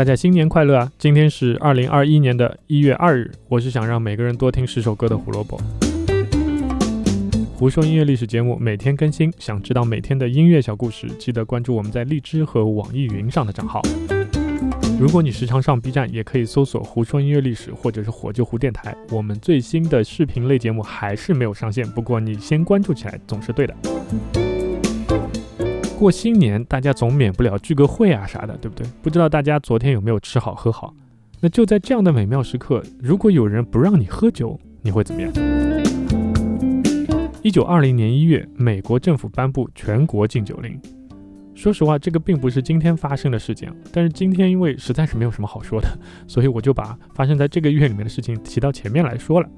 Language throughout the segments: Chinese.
大家新年快乐啊！今天是二零二一年的一月二日，我是想让每个人多听十首歌的胡萝卜。胡说音乐历史节目每天更新，想知道每天的音乐小故事，记得关注我们在荔枝和网易云上的账号。如果你时常上 B 站，也可以搜索“胡说音乐历史”或者是“火救胡电台”。我们最新的视频类节目还是没有上线，不过你先关注起来总是对的。过新年，大家总免不了聚个会啊啥的，对不对？不知道大家昨天有没有吃好喝好？那就在这样的美妙时刻，如果有人不让你喝酒，你会怎么样？一九二零年一月，美国政府颁布全国禁酒令。说实话，这个并不是今天发生的事件，但是今天因为实在是没有什么好说的，所以我就把发生在这个月里面的事情提到前面来说了。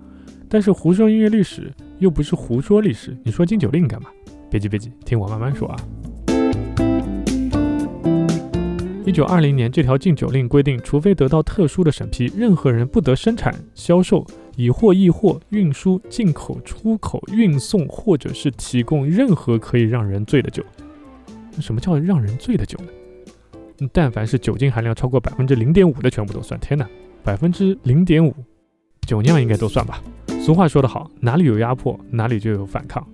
但是胡说音乐历史又不是胡说历史，你说禁酒令干嘛？别急别急，听我慢慢说啊。一九二零年，这条禁酒令规定，除非得到特殊的审批，任何人不得生产、销售、以货易货、运输、进口、出口、运送，或者是提供任何可以让人醉的酒。什么叫让人醉的酒呢？但凡是酒精含量超过百分之零点五的，全部都算。天哪，百分之零点五，酒酿应该都算吧？俗话说得好，哪里有压迫，哪里就有反抗。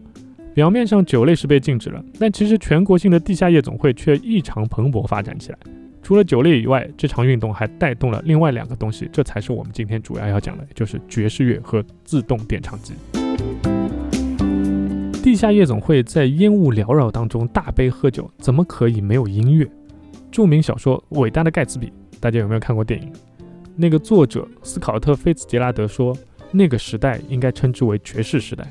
表面上酒类是被禁止了，但其实全国性的地下夜总会却异常蓬勃发展起来。除了酒类以外，这场运动还带动了另外两个东西，这才是我们今天主要要讲的，就是爵士乐和自动点唱机。地下夜总会在烟雾缭绕当中大杯喝酒，怎么可以没有音乐？著名小说《伟大的盖茨比》，大家有没有看过电影？那个作者斯考特·菲茨杰拉德说，那个时代应该称之为爵士时代。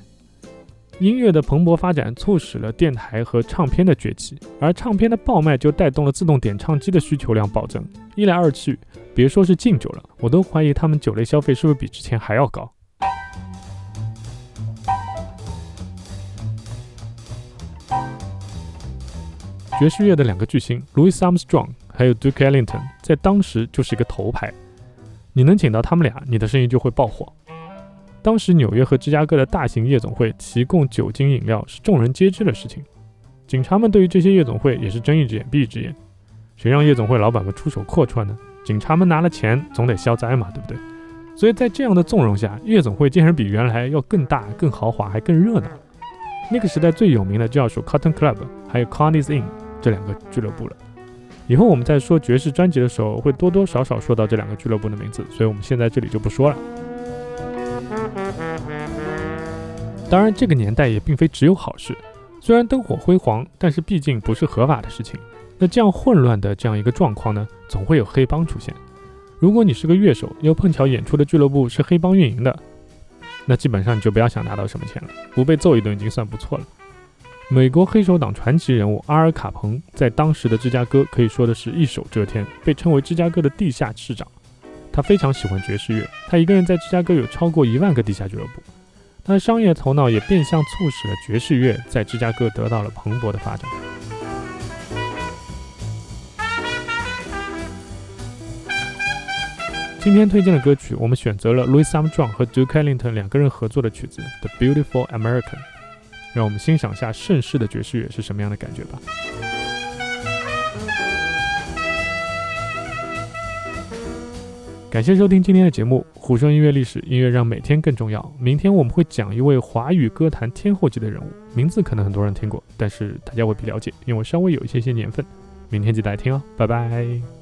音乐的蓬勃发展促使了电台和唱片的崛起，而唱片的爆卖就带动了自动点唱机的需求量暴增。一来二去，别说是禁酒了，我都怀疑他们酒类消费是不是比之前还要高。爵士乐的两个巨星 Louis Armstrong 还有 Duke Ellington 在当时就是一个头牌，你能请到他们俩，你的生意就会爆火。当时纽约和芝加哥的大型夜总会提供酒精饮料是众人皆知的事情，警察们对于这些夜总会也是睁一只眼闭一只眼，谁让夜总会老板们出手阔绰呢？警察们拿了钱总得消灾嘛，对不对？所以在这样的纵容下，夜总会竟然比原来要更大、更豪华，还更热闹。那个时代最有名的就要数 Cotton Club 还有 Connie's Inn 这两个俱乐部了。以后我们在说爵士专辑的时候，会多多少少说到这两个俱乐部的名字，所以我们现在这里就不说了。当然，这个年代也并非只有好事。虽然灯火辉煌，但是毕竟不是合法的事情。那这样混乱的这样一个状况呢，总会有黑帮出现。如果你是个乐手，又碰巧演出的俱乐部是黑帮运营的，那基本上你就不要想拿到什么钱了，不被揍一顿已经算不错了。美国黑手党传奇人物阿尔卡彭在当时的芝加哥可以说的是一手遮天，被称为芝加哥的地下市长。他非常喜欢爵士乐，他一个人在芝加哥有超过一万个地下俱乐部。他的商业头脑也变相促使了爵士乐在芝加哥得到了蓬勃的发展。今天推荐的歌曲，我们选择了 Louis Armstrong 和 Duke Ellington 两个人合作的曲子《The Beautiful American》，让我们欣赏下盛世的爵士乐是什么样的感觉吧。感谢收听今天的节目《虎说音乐历史》，音乐让每天更重要。明天我们会讲一位华语歌坛天后级的人物，名字可能很多人听过，但是大家未必了解，因为稍微有一些些年份。明天记得来听哦，拜拜。